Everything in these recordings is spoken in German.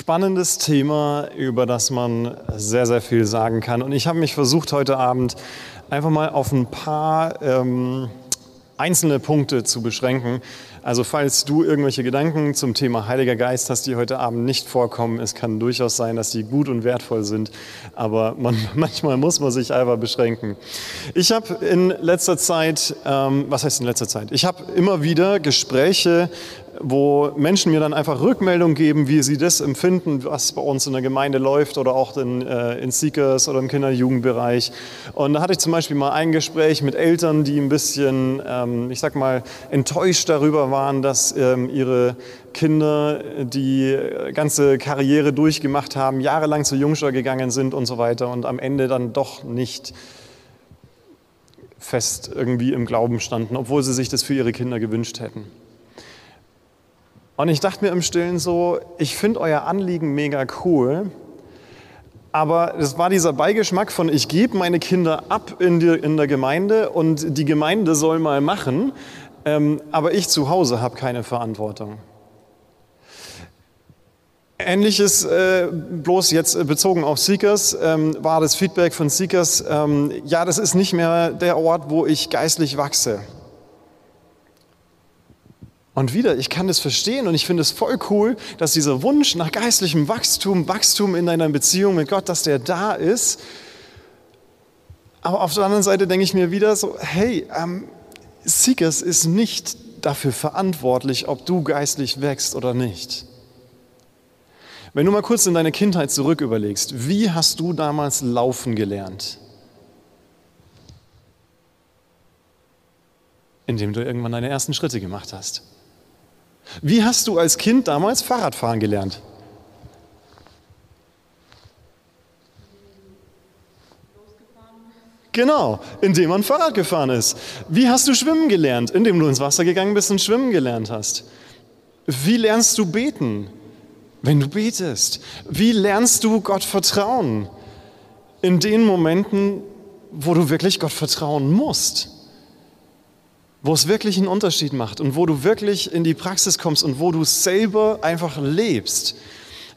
spannendes Thema, über das man sehr, sehr viel sagen kann. Und ich habe mich versucht, heute Abend einfach mal auf ein paar ähm, einzelne Punkte zu beschränken. Also falls du irgendwelche Gedanken zum Thema Heiliger Geist hast, die heute Abend nicht vorkommen, es kann durchaus sein, dass die gut und wertvoll sind, aber man, manchmal muss man sich einfach beschränken. Ich habe in letzter Zeit, ähm, was heißt in letzter Zeit? Ich habe immer wieder Gespräche wo Menschen mir dann einfach Rückmeldung geben, wie sie das empfinden, was bei uns in der Gemeinde läuft oder auch in, äh, in Seekers oder im Kinder- und Jugendbereich. Und da hatte ich zum Beispiel mal ein Gespräch mit Eltern, die ein bisschen, ähm, ich sag mal, enttäuscht darüber waren, dass ähm, ihre Kinder die ganze Karriere durchgemacht haben, jahrelang zu Jungschau gegangen sind und so weiter und am Ende dann doch nicht fest irgendwie im Glauben standen, obwohl sie sich das für ihre Kinder gewünscht hätten. Und ich dachte mir im Stillen so, ich finde euer Anliegen mega cool, aber es war dieser Beigeschmack von, ich gebe meine Kinder ab in, die, in der Gemeinde und die Gemeinde soll mal machen, ähm, aber ich zu Hause habe keine Verantwortung. Ähnliches, äh, bloß jetzt bezogen auf Seekers, ähm, war das Feedback von Seekers, ähm, ja, das ist nicht mehr der Ort, wo ich geistlich wachse. Und wieder, ich kann das verstehen und ich finde es voll cool, dass dieser Wunsch nach geistlichem Wachstum, Wachstum in deiner Beziehung mit Gott, dass der da ist. Aber auf der anderen Seite denke ich mir wieder so, hey, ähm, Seekers ist nicht dafür verantwortlich, ob du geistlich wächst oder nicht. Wenn du mal kurz in deine Kindheit zurück überlegst, wie hast du damals laufen gelernt? Indem du irgendwann deine ersten Schritte gemacht hast. Wie hast du als Kind damals Fahrradfahren gelernt? Genau, indem man Fahrrad gefahren ist. Wie hast du schwimmen gelernt? Indem du ins Wasser gegangen bist und schwimmen gelernt hast. Wie lernst du beten? Wenn du betest. Wie lernst du Gott vertrauen? In den Momenten, wo du wirklich Gott vertrauen musst wo es wirklich einen Unterschied macht und wo du wirklich in die Praxis kommst und wo du selber einfach lebst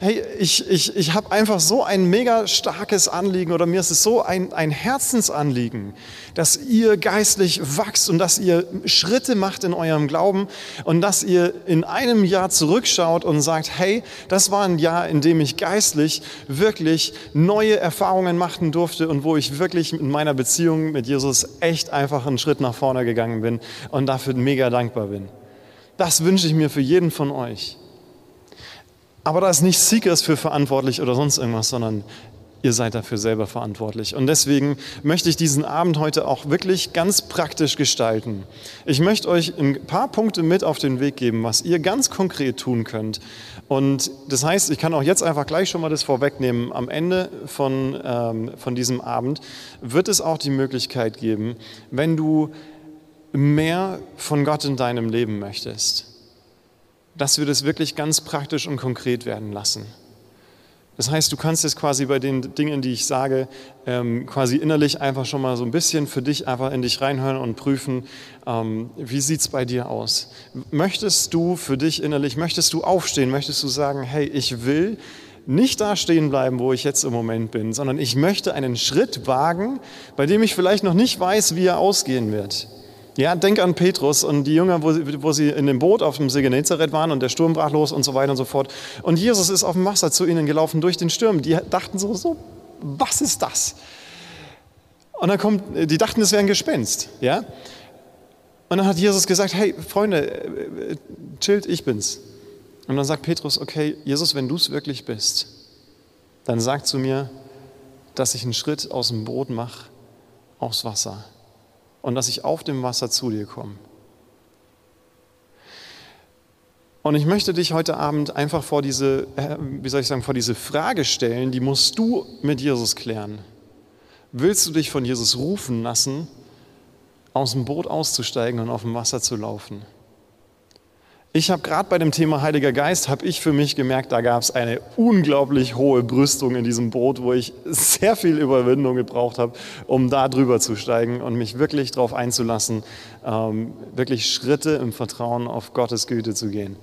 hey, ich, ich, ich habe einfach so ein mega starkes Anliegen oder mir ist es so ein, ein Herzensanliegen, dass ihr geistlich wachst und dass ihr Schritte macht in eurem Glauben und dass ihr in einem Jahr zurückschaut und sagt, hey, das war ein Jahr, in dem ich geistlich wirklich neue Erfahrungen machen durfte und wo ich wirklich in meiner Beziehung mit Jesus echt einfach einen Schritt nach vorne gegangen bin und dafür mega dankbar bin. Das wünsche ich mir für jeden von euch. Aber da ist nicht Seekers für verantwortlich oder sonst irgendwas, sondern ihr seid dafür selber verantwortlich. Und deswegen möchte ich diesen Abend heute auch wirklich ganz praktisch gestalten. Ich möchte euch ein paar Punkte mit auf den Weg geben, was ihr ganz konkret tun könnt. Und das heißt, ich kann auch jetzt einfach gleich schon mal das vorwegnehmen. Am Ende von, ähm, von diesem Abend wird es auch die Möglichkeit geben, wenn du mehr von Gott in deinem Leben möchtest dass wir das wirklich ganz praktisch und konkret werden lassen. Das heißt, du kannst jetzt quasi bei den Dingen, die ich sage, ähm, quasi innerlich einfach schon mal so ein bisschen für dich einfach in dich reinhören und prüfen, ähm, wie sieht es bei dir aus? Möchtest du für dich innerlich, möchtest du aufstehen, möchtest du sagen, hey, ich will nicht da stehen bleiben, wo ich jetzt im Moment bin, sondern ich möchte einen Schritt wagen, bei dem ich vielleicht noch nicht weiß, wie er ausgehen wird. Ja, denk an Petrus und die Jünger, wo sie, wo sie in dem Boot auf dem See Genezareth waren und der Sturm brach los und so weiter und so fort. Und Jesus ist auf dem Wasser zu ihnen gelaufen durch den Sturm. Die dachten so, so was ist das? Und dann kommt, die dachten, es wäre ein Gespenst. Ja? Und dann hat Jesus gesagt, hey Freunde, chillt, ich bin's. Und dann sagt Petrus, okay, Jesus, wenn du es wirklich bist, dann sag zu mir, dass ich einen Schritt aus dem Boot mache aufs Wasser und dass ich auf dem Wasser zu dir komme. Und ich möchte dich heute Abend einfach vor diese, äh, wie soll ich sagen, vor diese Frage stellen, die musst du mit Jesus klären. Willst du dich von Jesus rufen lassen, aus dem Boot auszusteigen und auf dem Wasser zu laufen? Ich habe gerade bei dem Thema Heiliger Geist, habe ich für mich gemerkt, da gab es eine unglaublich hohe Brüstung in diesem Boot, wo ich sehr viel Überwindung gebraucht habe, um da drüber zu steigen und mich wirklich darauf einzulassen, ähm, wirklich Schritte im Vertrauen auf Gottes Güte zu gehen.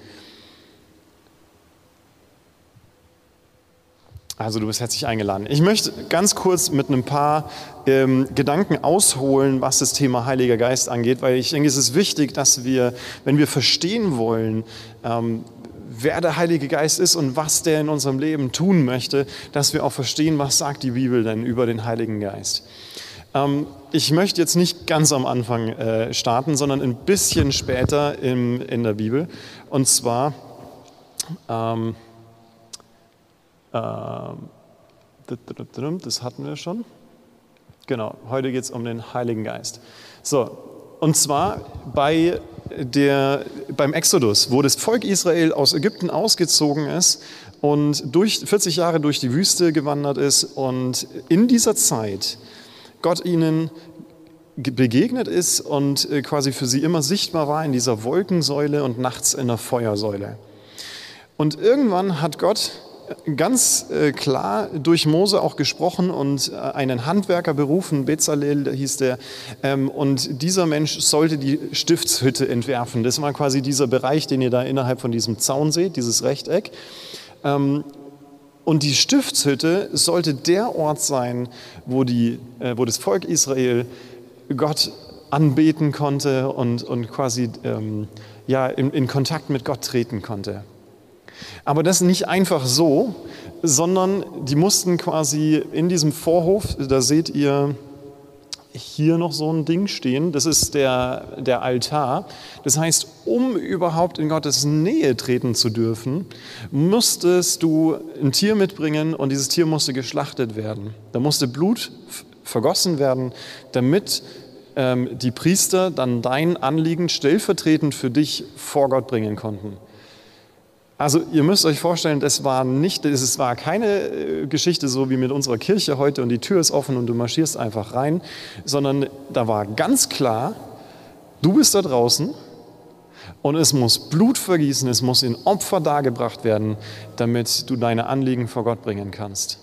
Also du bist herzlich eingeladen. Ich möchte ganz kurz mit ein paar ähm, Gedanken ausholen, was das Thema Heiliger Geist angeht, weil ich denke, es ist wichtig, dass wir, wenn wir verstehen wollen, ähm, wer der Heilige Geist ist und was der in unserem Leben tun möchte, dass wir auch verstehen, was sagt die Bibel denn über den Heiligen Geist. Ähm, ich möchte jetzt nicht ganz am Anfang äh, starten, sondern ein bisschen später in, in der Bibel. Und zwar... Ähm, das hatten wir schon. Genau, heute geht es um den Heiligen Geist. So, und zwar bei der, beim Exodus, wo das Volk Israel aus Ägypten ausgezogen ist und durch 40 Jahre durch die Wüste gewandert ist und in dieser Zeit Gott ihnen begegnet ist und äh, quasi für sie immer sichtbar war in dieser Wolkensäule und nachts in der Feuersäule. Und irgendwann hat Gott ganz äh, klar durch Mose auch gesprochen und äh, einen Handwerker berufen, Bezalel hieß der, ähm, und dieser Mensch sollte die Stiftshütte entwerfen. Das war quasi dieser Bereich, den ihr da innerhalb von diesem Zaun seht, dieses Rechteck. Ähm, und die Stiftshütte sollte der Ort sein, wo, die, äh, wo das Volk Israel Gott anbeten konnte und, und quasi ähm, ja, in, in Kontakt mit Gott treten konnte. Aber das nicht einfach so, sondern die mussten quasi in diesem Vorhof, da seht ihr hier noch so ein Ding stehen, das ist der, der Altar. Das heißt, um überhaupt in Gottes Nähe treten zu dürfen, musstest du ein Tier mitbringen und dieses Tier musste geschlachtet werden. Da musste Blut vergossen werden, damit ähm, die Priester dann dein Anliegen stellvertretend für dich vor Gott bringen konnten. Also ihr müsst euch vorstellen, das war nicht, es war keine äh, Geschichte so wie mit unserer Kirche heute und die Tür ist offen und du marschierst einfach rein, sondern da war ganz klar, du bist da draußen und es muss Blut vergießen, es muss in Opfer dargebracht werden, damit du deine Anliegen vor Gott bringen kannst.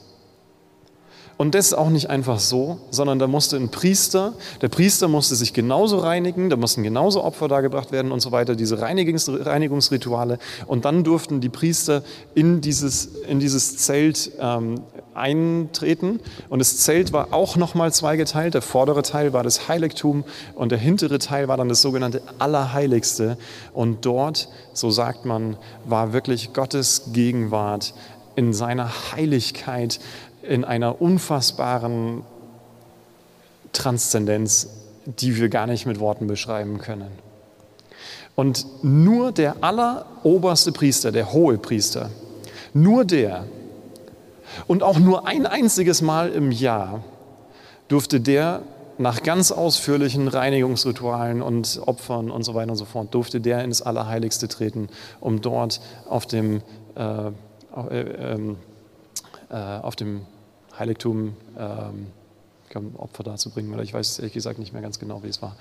Und das auch nicht einfach so, sondern da musste ein Priester, der Priester musste sich genauso reinigen, da mussten genauso Opfer dargebracht werden und so weiter, diese Reinigungs Reinigungsrituale. Und dann durften die Priester in dieses, in dieses Zelt ähm, eintreten. Und das Zelt war auch nochmal zweigeteilt. Der vordere Teil war das Heiligtum und der hintere Teil war dann das sogenannte Allerheiligste. Und dort, so sagt man, war wirklich Gottes Gegenwart in seiner Heiligkeit in einer unfassbaren Transzendenz, die wir gar nicht mit Worten beschreiben können. Und nur der alleroberste Priester, der hohe Priester, nur der und auch nur ein einziges Mal im Jahr durfte der nach ganz ausführlichen Reinigungsritualen und Opfern und so weiter und so fort, durfte der ins Allerheiligste treten, um dort auf dem, äh, äh, äh, auf dem Heiligtum ähm, Opfer darzubringen, oder ich weiß ehrlich gesagt nicht mehr ganz genau, wie es war.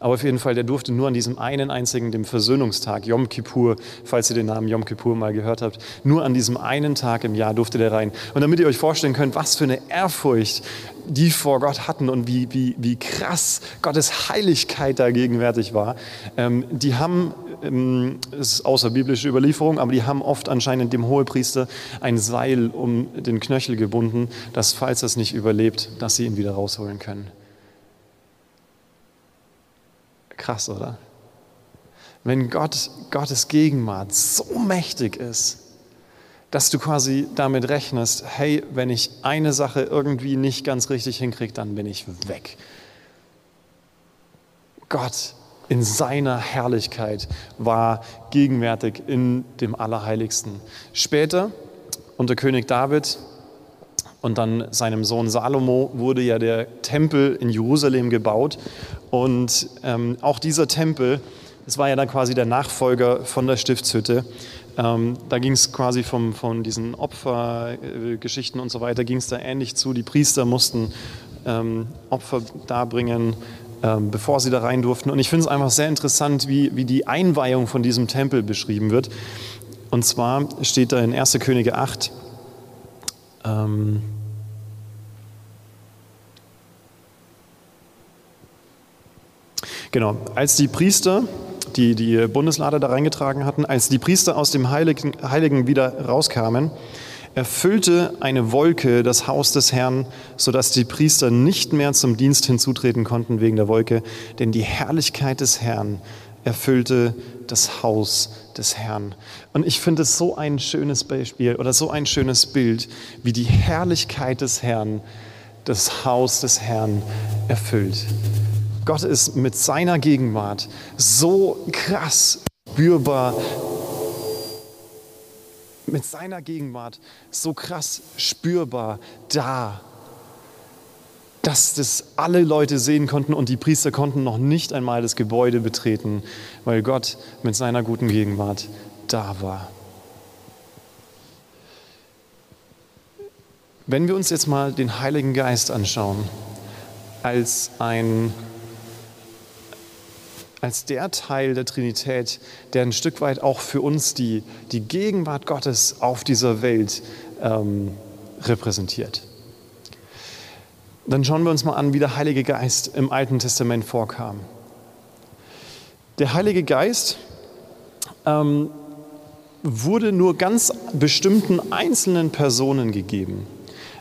Aber auf jeden Fall, der durfte nur an diesem einen einzigen, dem Versöhnungstag, Yom Kippur, falls ihr den Namen Yom Kippur mal gehört habt, nur an diesem einen Tag im Jahr durfte der rein. Und damit ihr euch vorstellen könnt, was für eine Ehrfurcht die vor Gott hatten und wie, wie, wie krass Gottes Heiligkeit da gegenwärtig war, ähm, die haben ähm, ist außerbiblische Überlieferung, aber die haben oft anscheinend dem Hohepriester ein Seil um den Knöchel gebunden, dass falls er es nicht überlebt, dass sie ihn wieder rausholen können. Krass, oder? Wenn Gott, Gottes Gegenwart so mächtig ist, dass du quasi damit rechnest, hey, wenn ich eine Sache irgendwie nicht ganz richtig hinkriege, dann bin ich weg. Gott in seiner Herrlichkeit war gegenwärtig in dem Allerheiligsten. Später, unter König David und dann seinem Sohn Salomo, wurde ja der Tempel in Jerusalem gebaut. Und ähm, auch dieser Tempel, es war ja dann quasi der Nachfolger von der Stiftshütte. Ähm, da ging es quasi vom, von diesen Opfergeschichten und so weiter, ging es da ähnlich zu. Die Priester mussten ähm, Opfer darbringen ähm, bevor sie da rein durften. Und ich finde es einfach sehr interessant, wie, wie die Einweihung von diesem Tempel beschrieben wird. Und zwar steht da in 1. Könige 8, ähm, Genau, als die Priester, die die Bundeslade da reingetragen hatten, als die Priester aus dem Heiligen, Heiligen wieder rauskamen, erfüllte eine Wolke das Haus des Herrn, sodass die Priester nicht mehr zum Dienst hinzutreten konnten wegen der Wolke, denn die Herrlichkeit des Herrn erfüllte das Haus des Herrn. Und ich finde es so ein schönes Beispiel oder so ein schönes Bild, wie die Herrlichkeit des Herrn das Haus des Herrn erfüllt. Gott ist mit seiner Gegenwart so krass spürbar mit seiner Gegenwart so krass spürbar da, dass das alle Leute sehen konnten und die Priester konnten noch nicht einmal das Gebäude betreten, weil Gott mit seiner guten Gegenwart da war. Wenn wir uns jetzt mal den Heiligen Geist anschauen als ein als der Teil der Trinität, der ein Stück weit auch für uns die, die Gegenwart Gottes auf dieser Welt ähm, repräsentiert. Dann schauen wir uns mal an, wie der Heilige Geist im Alten Testament vorkam. Der Heilige Geist ähm, wurde nur ganz bestimmten einzelnen Personen gegeben.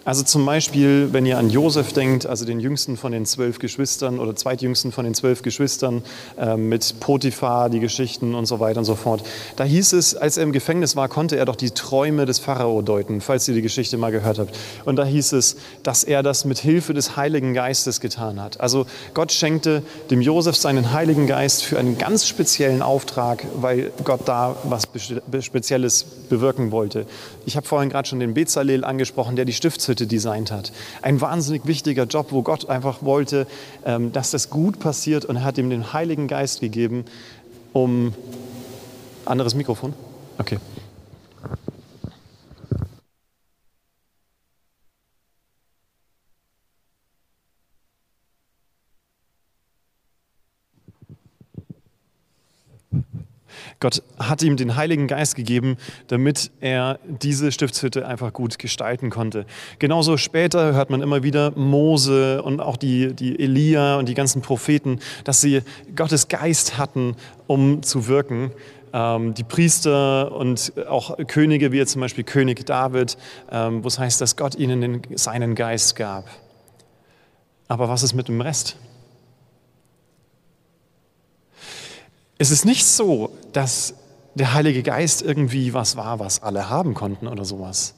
Also zum Beispiel, wenn ihr an Josef denkt, also den jüngsten von den zwölf Geschwistern oder zweitjüngsten von den zwölf Geschwistern äh, mit Potiphar, die Geschichten und so weiter und so fort. Da hieß es, als er im Gefängnis war, konnte er doch die Träume des Pharao deuten, falls ihr die Geschichte mal gehört habt. Und da hieß es, dass er das mit Hilfe des Heiligen Geistes getan hat. Also Gott schenkte dem Josef seinen Heiligen Geist für einen ganz speziellen Auftrag, weil Gott da was Spezielles bewirken wollte. Ich habe vorhin gerade schon den Bezalel angesprochen, der die Stiftshütte Stiftshütte designt hat. Ein wahnsinnig wichtiger Job, wo Gott einfach wollte, ähm, dass das gut passiert und hat ihm den Heiligen Geist gegeben, um... Anderes Mikrofon? Okay. Gott hat ihm den Heiligen Geist gegeben, damit er diese Stiftshütte einfach gut gestalten konnte. Genauso später hört man immer wieder Mose und auch die, die Elia und die ganzen Propheten, dass sie Gottes Geist hatten, um zu wirken. Ähm, die Priester und auch Könige, wie jetzt zum Beispiel König David, ähm, wo es heißt, dass Gott ihnen seinen Geist gab. Aber was ist mit dem Rest? Es ist nicht so, dass der Heilige Geist irgendwie was war, was alle haben konnten oder sowas.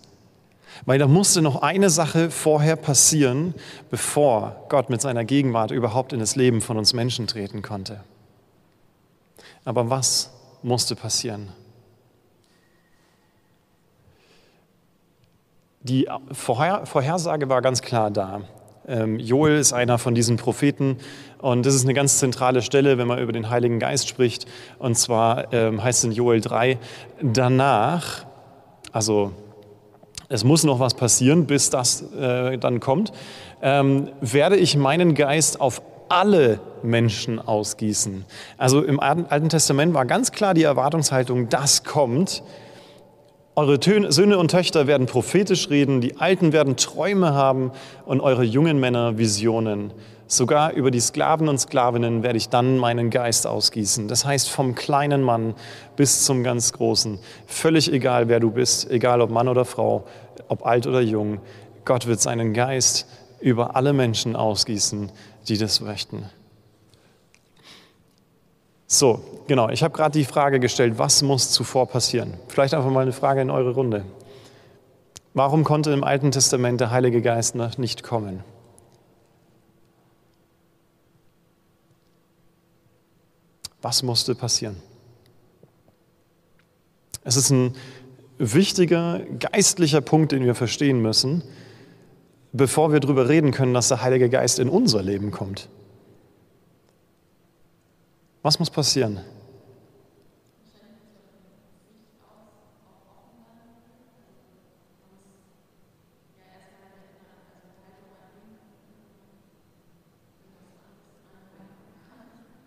Weil da musste noch eine Sache vorher passieren, bevor Gott mit seiner Gegenwart überhaupt in das Leben von uns Menschen treten konnte. Aber was musste passieren? Die Vorhersage war ganz klar da. Ähm, Joel ist einer von diesen Propheten und das ist eine ganz zentrale Stelle, wenn man über den Heiligen Geist spricht. Und zwar ähm, heißt es in Joel 3, danach, also es muss noch was passieren, bis das äh, dann kommt, ähm, werde ich meinen Geist auf alle Menschen ausgießen. Also im Alten Testament war ganz klar die Erwartungshaltung, das kommt. Eure Söhne und Töchter werden prophetisch reden, die Alten werden Träume haben und eure jungen Männer Visionen. Sogar über die Sklaven und Sklavinnen werde ich dann meinen Geist ausgießen. Das heißt, vom kleinen Mann bis zum ganz Großen. Völlig egal, wer du bist, egal ob Mann oder Frau, ob alt oder jung. Gott wird seinen Geist über alle Menschen ausgießen, die das möchten. So, genau. Ich habe gerade die Frage gestellt, was muss zuvor passieren? Vielleicht einfach mal eine Frage in eure Runde. Warum konnte im Alten Testament der Heilige Geist noch nicht kommen? Was musste passieren? Es ist ein wichtiger geistlicher Punkt, den wir verstehen müssen, bevor wir darüber reden können, dass der Heilige Geist in unser Leben kommt. Was muss passieren?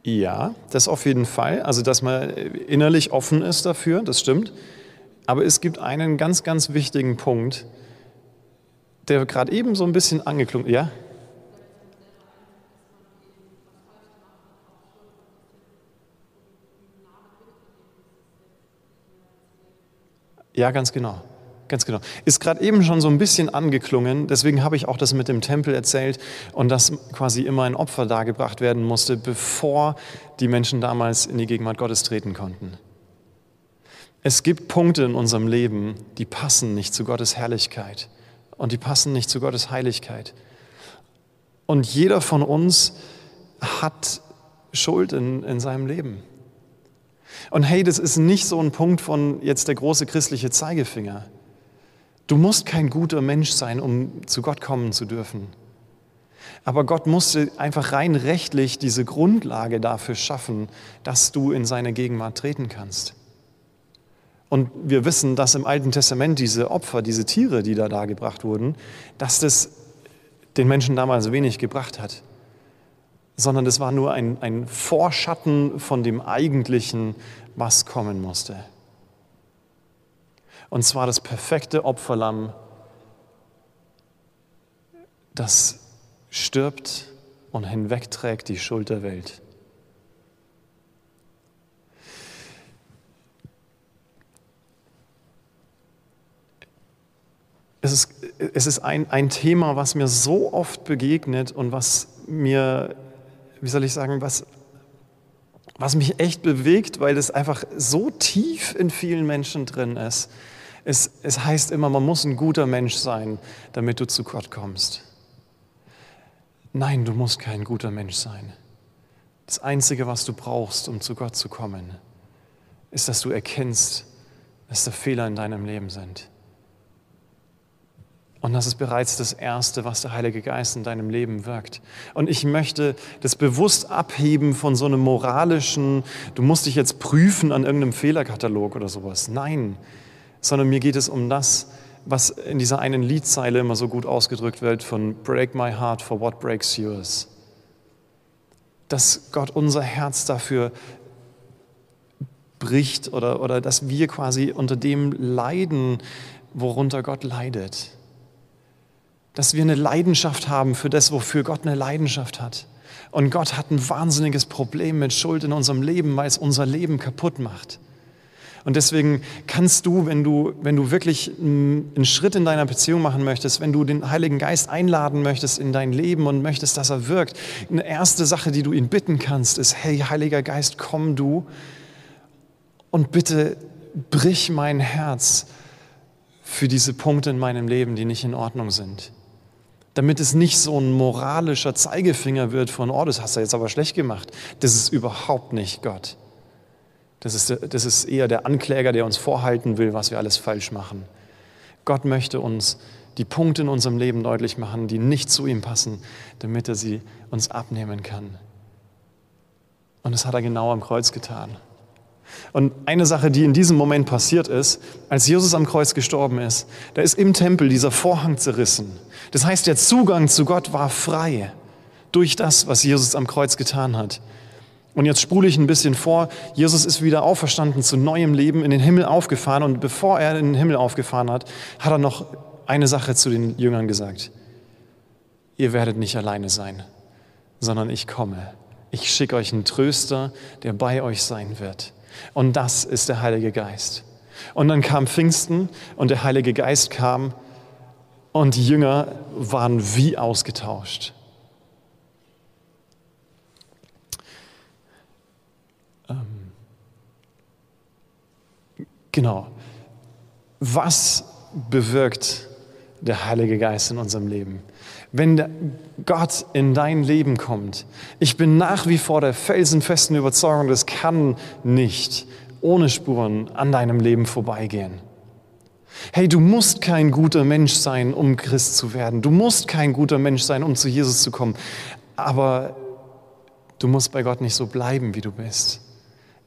Ja, das auf jeden Fall. Also, dass man innerlich offen ist dafür, das stimmt. Aber es gibt einen ganz, ganz wichtigen Punkt, der gerade eben so ein bisschen angeklungen ist. Ja? Ja, ganz genau. Ganz genau. Ist gerade eben schon so ein bisschen angeklungen, deswegen habe ich auch das mit dem Tempel erzählt und dass quasi immer ein Opfer dargebracht werden musste, bevor die Menschen damals in die Gegenwart Gottes treten konnten. Es gibt Punkte in unserem Leben, die passen nicht zu Gottes Herrlichkeit und die passen nicht zu Gottes Heiligkeit. Und jeder von uns hat Schuld in, in seinem Leben. Und hey, das ist nicht so ein Punkt von jetzt der große christliche Zeigefinger. Du musst kein guter Mensch sein, um zu Gott kommen zu dürfen. Aber Gott musste einfach rein rechtlich diese Grundlage dafür schaffen, dass du in seine Gegenwart treten kannst. Und wir wissen, dass im Alten Testament diese Opfer, diese Tiere, die da dargebracht wurden, dass das den Menschen damals wenig gebracht hat, sondern das war nur ein, ein Vorschatten von dem Eigentlichen, was kommen musste. Und zwar das perfekte Opferlamm, das stirbt und hinwegträgt die Schuld der Welt. Es ist, es ist ein, ein Thema, was mir so oft begegnet und was mir, wie soll ich sagen, was, was mich echt bewegt, weil es einfach so tief in vielen Menschen drin ist. Es, es heißt immer, man muss ein guter Mensch sein, damit du zu Gott kommst. Nein, du musst kein guter Mensch sein. Das Einzige, was du brauchst, um zu Gott zu kommen, ist, dass du erkennst, dass da Fehler in deinem Leben sind. Und das ist bereits das Erste, was der Heilige Geist in deinem Leben wirkt. Und ich möchte das bewusst abheben von so einem moralischen, du musst dich jetzt prüfen an irgendeinem Fehlerkatalog oder sowas. Nein, sondern mir geht es um das, was in dieser einen Liedzeile immer so gut ausgedrückt wird von Break my heart for what breaks yours. Dass Gott unser Herz dafür bricht oder, oder dass wir quasi unter dem leiden, worunter Gott leidet dass wir eine Leidenschaft haben für das, wofür Gott eine Leidenschaft hat. Und Gott hat ein wahnsinniges Problem mit Schuld in unserem Leben, weil es unser Leben kaputt macht. Und deswegen kannst du, wenn du, wenn du wirklich einen Schritt in deiner Beziehung machen möchtest, wenn du den Heiligen Geist einladen möchtest in dein Leben und möchtest, dass er wirkt, eine erste Sache, die du ihn bitten kannst, ist, hey, Heiliger Geist, komm du und bitte brich mein Herz für diese Punkte in meinem Leben, die nicht in Ordnung sind damit es nicht so ein moralischer Zeigefinger wird von, oh, das hast du jetzt aber schlecht gemacht. Das ist überhaupt nicht Gott. Das ist, das ist eher der Ankläger, der uns vorhalten will, was wir alles falsch machen. Gott möchte uns die Punkte in unserem Leben deutlich machen, die nicht zu ihm passen, damit er sie uns abnehmen kann. Und das hat er genau am Kreuz getan. Und eine Sache, die in diesem Moment passiert ist, als Jesus am Kreuz gestorben ist, da ist im Tempel dieser Vorhang zerrissen. Das heißt, der Zugang zu Gott war frei durch das, was Jesus am Kreuz getan hat. Und jetzt spule ich ein bisschen vor. Jesus ist wieder auferstanden zu neuem Leben, in den Himmel aufgefahren. Und bevor er in den Himmel aufgefahren hat, hat er noch eine Sache zu den Jüngern gesagt. Ihr werdet nicht alleine sein, sondern ich komme. Ich schicke euch einen Tröster, der bei euch sein wird. Und das ist der Heilige Geist. Und dann kam Pfingsten und der Heilige Geist kam und die Jünger waren wie ausgetauscht. Genau. Was bewirkt der Heilige Geist in unserem Leben? Wenn Gott in dein Leben kommt, ich bin nach wie vor der felsenfesten Überzeugung, das kann nicht ohne Spuren an deinem Leben vorbeigehen. Hey, du musst kein guter Mensch sein, um Christ zu werden. Du musst kein guter Mensch sein, um zu Jesus zu kommen. Aber du musst bei Gott nicht so bleiben, wie du bist.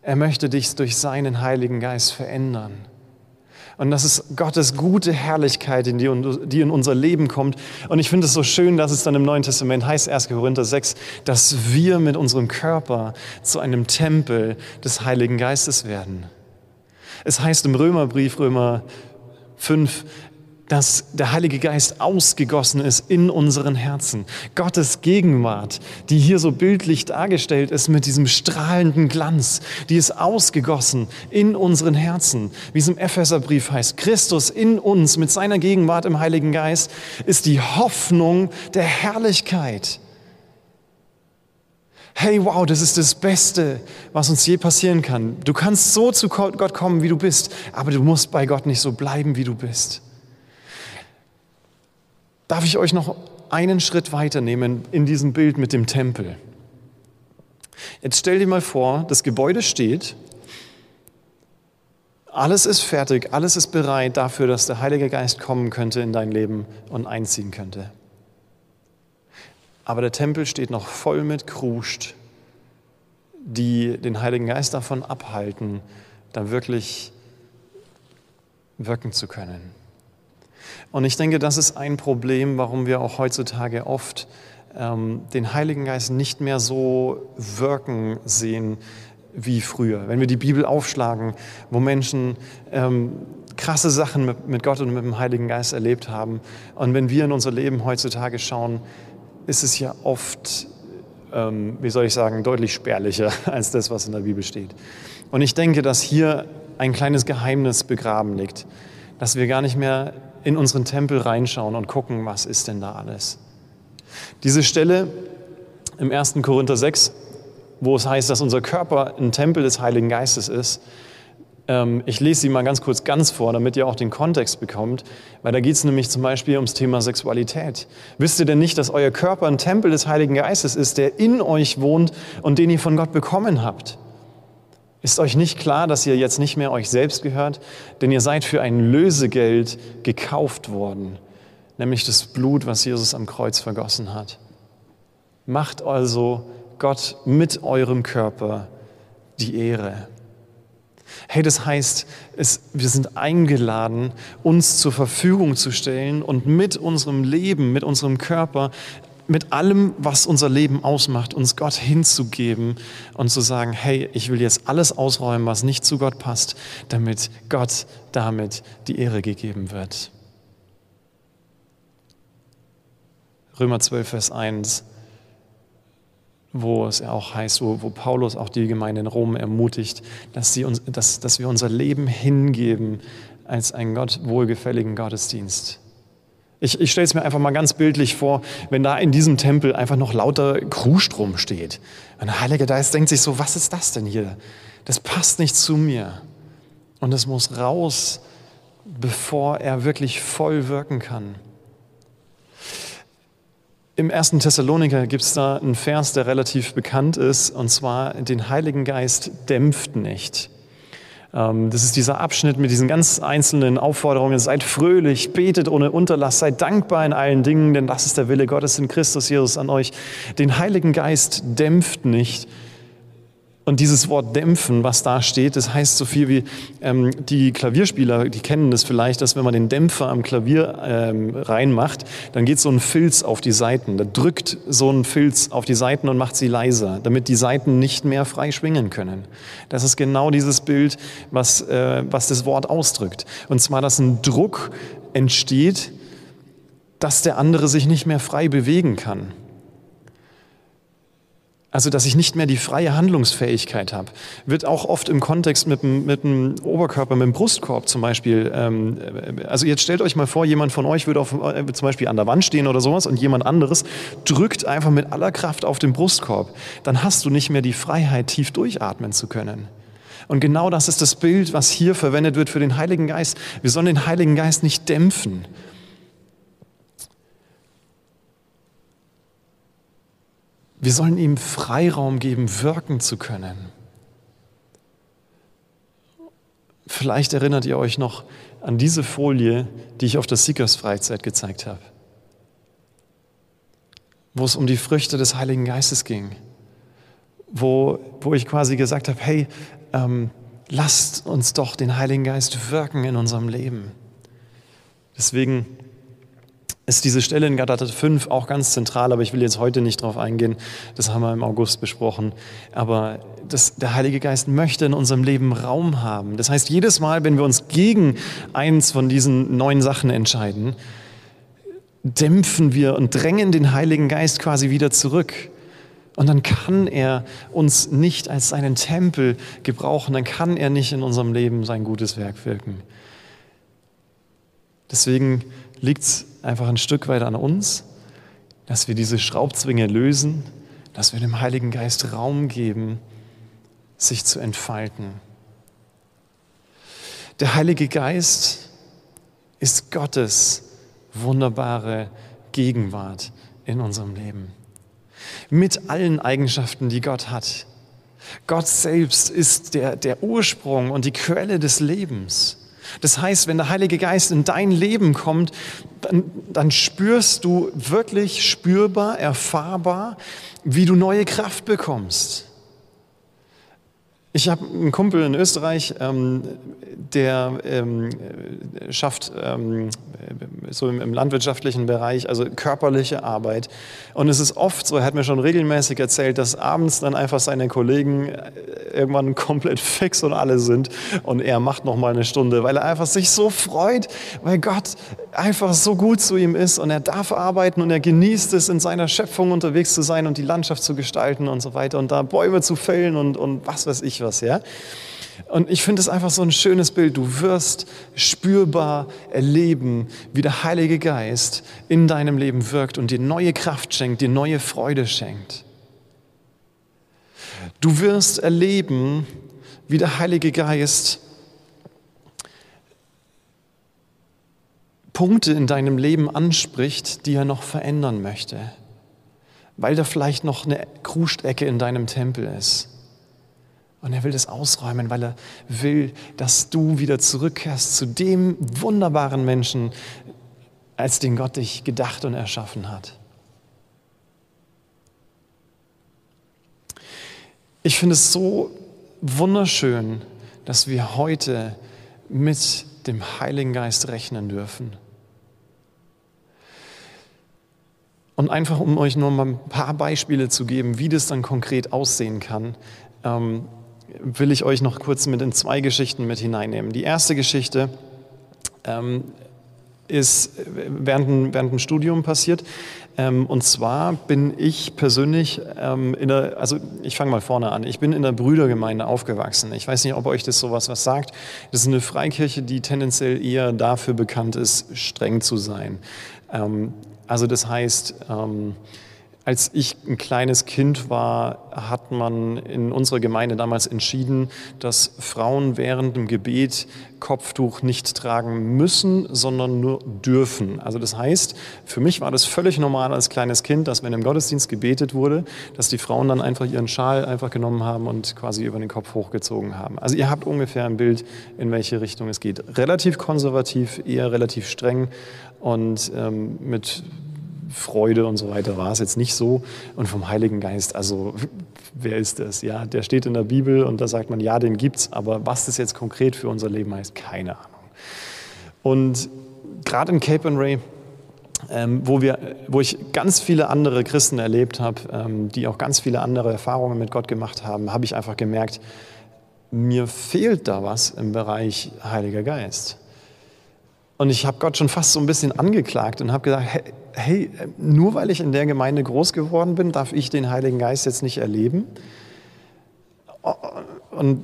Er möchte dich durch seinen Heiligen Geist verändern. Und das ist Gottes gute Herrlichkeit, die, in unser Leben kommt. Und ich finde es so schön, dass es dann im Neuen Testament heißt, 1. Korinther 6, dass wir mit unserem Körper zu einem Tempel des Heiligen Geistes werden. Es heißt im Römerbrief, Römer 5, dass der Heilige Geist ausgegossen ist in unseren Herzen. Gottes Gegenwart, die hier so bildlich dargestellt ist mit diesem strahlenden Glanz, die ist ausgegossen in unseren Herzen. Wie es im Epheserbrief heißt, Christus in uns mit seiner Gegenwart im Heiligen Geist ist die Hoffnung der Herrlichkeit. Hey, wow, das ist das Beste, was uns je passieren kann. Du kannst so zu Gott kommen, wie du bist, aber du musst bei Gott nicht so bleiben, wie du bist. Darf ich euch noch einen Schritt weiternehmen in diesem Bild mit dem Tempel? Jetzt stell dir mal vor, das Gebäude steht, alles ist fertig, alles ist bereit dafür, dass der Heilige Geist kommen könnte in dein Leben und einziehen könnte. Aber der Tempel steht noch voll mit Kruscht, die den Heiligen Geist davon abhalten, da wirklich wirken zu können. Und ich denke, das ist ein Problem, warum wir auch heutzutage oft ähm, den Heiligen Geist nicht mehr so wirken sehen wie früher. Wenn wir die Bibel aufschlagen, wo Menschen ähm, krasse Sachen mit, mit Gott und mit dem Heiligen Geist erlebt haben. Und wenn wir in unser Leben heutzutage schauen, ist es ja oft, ähm, wie soll ich sagen, deutlich spärlicher als das, was in der Bibel steht. Und ich denke, dass hier ein kleines Geheimnis begraben liegt, dass wir gar nicht mehr in unseren Tempel reinschauen und gucken, was ist denn da alles. Diese Stelle im 1. Korinther 6, wo es heißt, dass unser Körper ein Tempel des Heiligen Geistes ist, ähm, ich lese sie mal ganz kurz ganz vor, damit ihr auch den Kontext bekommt, weil da geht es nämlich zum Beispiel ums Thema Sexualität. Wisst ihr denn nicht, dass euer Körper ein Tempel des Heiligen Geistes ist, der in euch wohnt und den ihr von Gott bekommen habt? Ist euch nicht klar, dass ihr jetzt nicht mehr euch selbst gehört? Denn ihr seid für ein Lösegeld gekauft worden, nämlich das Blut, was Jesus am Kreuz vergossen hat. Macht also Gott mit eurem Körper die Ehre. Hey, das heißt, es, wir sind eingeladen, uns zur Verfügung zu stellen und mit unserem Leben, mit unserem Körper mit allem, was unser Leben ausmacht, uns Gott hinzugeben und zu sagen, hey, ich will jetzt alles ausräumen, was nicht zu Gott passt, damit Gott damit die Ehre gegeben wird. Römer 12, Vers 1, wo es ja auch heißt, wo, wo Paulus auch die Gemeinde in Rom ermutigt, dass, sie uns, dass, dass wir unser Leben hingeben als einen Gott wohlgefälligen Gottesdienst. Ich, ich stelle es mir einfach mal ganz bildlich vor, wenn da in diesem Tempel einfach noch lauter Krustrom steht. Und der Heilige Geist denkt sich so, was ist das denn hier? Das passt nicht zu mir. Und es muss raus, bevor er wirklich voll wirken kann. Im ersten Thessaloniker gibt es da einen Vers, der relativ bekannt ist, und zwar, den Heiligen Geist dämpft nicht. Ähm, das ist dieser Abschnitt mit diesen ganz einzelnen Aufforderungen. Seid fröhlich, betet ohne Unterlass, seid dankbar in allen Dingen, denn das ist der Wille Gottes in Christus Jesus an euch. Den Heiligen Geist dämpft nicht, und dieses Wort dämpfen, was da steht, das heißt so viel wie, ähm, die Klavierspieler, die kennen das vielleicht, dass wenn man den Dämpfer am Klavier ähm, reinmacht, dann geht so ein Filz auf die Seiten. Da drückt so ein Filz auf die Seiten und macht sie leiser, damit die Seiten nicht mehr frei schwingen können. Das ist genau dieses Bild, was, äh, was das Wort ausdrückt. Und zwar, dass ein Druck entsteht, dass der andere sich nicht mehr frei bewegen kann. Also, dass ich nicht mehr die freie Handlungsfähigkeit habe, wird auch oft im Kontext mit dem, mit dem Oberkörper, mit dem Brustkorb zum Beispiel. Ähm, also, jetzt stellt euch mal vor, jemand von euch würde auf, äh, zum Beispiel an der Wand stehen oder sowas und jemand anderes drückt einfach mit aller Kraft auf den Brustkorb. Dann hast du nicht mehr die Freiheit, tief durchatmen zu können. Und genau das ist das Bild, was hier verwendet wird für den Heiligen Geist. Wir sollen den Heiligen Geist nicht dämpfen, Wir sollen ihm Freiraum geben, wirken zu können. Vielleicht erinnert ihr euch noch an diese Folie, die ich auf der Seekers Freizeit gezeigt habe, wo es um die Früchte des Heiligen Geistes ging, wo, wo ich quasi gesagt habe, hey, ähm, lasst uns doch den Heiligen Geist wirken in unserem Leben. Deswegen ist diese Stelle in Galater 5 auch ganz zentral, aber ich will jetzt heute nicht drauf eingehen. Das haben wir im August besprochen. Aber das, der Heilige Geist möchte in unserem Leben Raum haben. Das heißt, jedes Mal, wenn wir uns gegen eins von diesen neuen Sachen entscheiden, dämpfen wir und drängen den Heiligen Geist quasi wieder zurück. Und dann kann er uns nicht als seinen Tempel gebrauchen, dann kann er nicht in unserem Leben sein gutes Werk wirken. Deswegen liegt es einfach ein Stück weit an uns, dass wir diese Schraubzwinge lösen, dass wir dem Heiligen Geist Raum geben, sich zu entfalten. Der Heilige Geist ist Gottes wunderbare Gegenwart in unserem Leben. Mit allen Eigenschaften, die Gott hat. Gott selbst ist der, der Ursprung und die Quelle des Lebens. Das heißt, wenn der Heilige Geist in dein Leben kommt, dann, dann spürst du wirklich spürbar, erfahrbar, wie du neue Kraft bekommst. Ich habe einen Kumpel in Österreich, ähm, der ähm, schafft ähm, so im, im, landwirtschaftlichen Bereich, also körperliche Arbeit. Und es ist oft so, er hat mir schon regelmäßig erzählt, dass abends dann einfach seine Kollegen äh, irgendwann komplett fix und alle sind und er macht noch mal eine Stunde, weil er einfach sich so freut, weil Gott einfach so gut zu ihm ist und er darf arbeiten und er genießt es, in seiner Schöpfung unterwegs zu sein und die Landschaft zu gestalten und so weiter und da Bäume zu fällen und, und was weiß ich was, ja. Und ich finde es einfach so ein schönes Bild. Du wirst spürbar erleben, wie der Heilige Geist in deinem Leben wirkt und dir neue Kraft schenkt, dir neue Freude schenkt. Du wirst erleben, wie der Heilige Geist Punkte in deinem Leben anspricht, die er noch verändern möchte, weil da vielleicht noch eine Krustecke in deinem Tempel ist. Und er will das ausräumen, weil er will, dass du wieder zurückkehrst zu dem wunderbaren Menschen, als den Gott dich gedacht und erschaffen hat. Ich finde es so wunderschön, dass wir heute mit dem Heiligen Geist rechnen dürfen. Und einfach, um euch nur mal ein paar Beispiele zu geben, wie das dann konkret aussehen kann, ähm, will ich euch noch kurz mit in zwei Geschichten mit hineinnehmen. Die erste Geschichte ähm, ist während, während dem Studium passiert. Ähm, und zwar bin ich persönlich ähm, in der, also ich fange mal vorne an. Ich bin in der Brüdergemeinde aufgewachsen. Ich weiß nicht, ob euch das sowas was sagt. Das ist eine Freikirche, die tendenziell eher dafür bekannt ist, streng zu sein. Ähm, also das heißt, ähm, als ich ein kleines Kind war, hat man in unserer Gemeinde damals entschieden, dass Frauen während dem Gebet Kopftuch nicht tragen müssen, sondern nur dürfen. Also das heißt, für mich war das völlig normal als kleines Kind, dass wenn im Gottesdienst gebetet wurde, dass die Frauen dann einfach ihren Schal einfach genommen haben und quasi über den Kopf hochgezogen haben. Also ihr habt ungefähr ein Bild, in welche Richtung es geht. Relativ konservativ, eher relativ streng und ähm, mit Freude und so weiter war es jetzt nicht so. Und vom Heiligen Geist, also wer ist das? Ja, der steht in der Bibel und da sagt man, ja, den gibt's, aber was das jetzt konkret für unser Leben heißt, keine Ahnung. Und gerade in Cape and Ray, ähm, wo, wir, wo ich ganz viele andere Christen erlebt habe, ähm, die auch ganz viele andere Erfahrungen mit Gott gemacht haben, habe ich einfach gemerkt, mir fehlt da was im Bereich Heiliger Geist. Und ich habe Gott schon fast so ein bisschen angeklagt und habe gesagt, hey, hey, nur weil ich in der Gemeinde groß geworden bin, darf ich den Heiligen Geist jetzt nicht erleben. Und